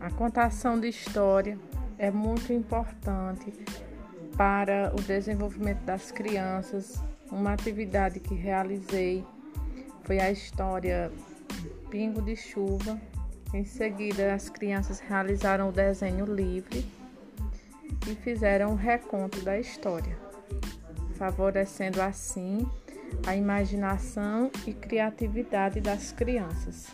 A contação de história é muito importante para o desenvolvimento das crianças. Uma atividade que realizei foi a história Pingo de Chuva. Em seguida, as crianças realizaram o desenho livre e fizeram o reconto da história, favorecendo assim a imaginação e criatividade das crianças.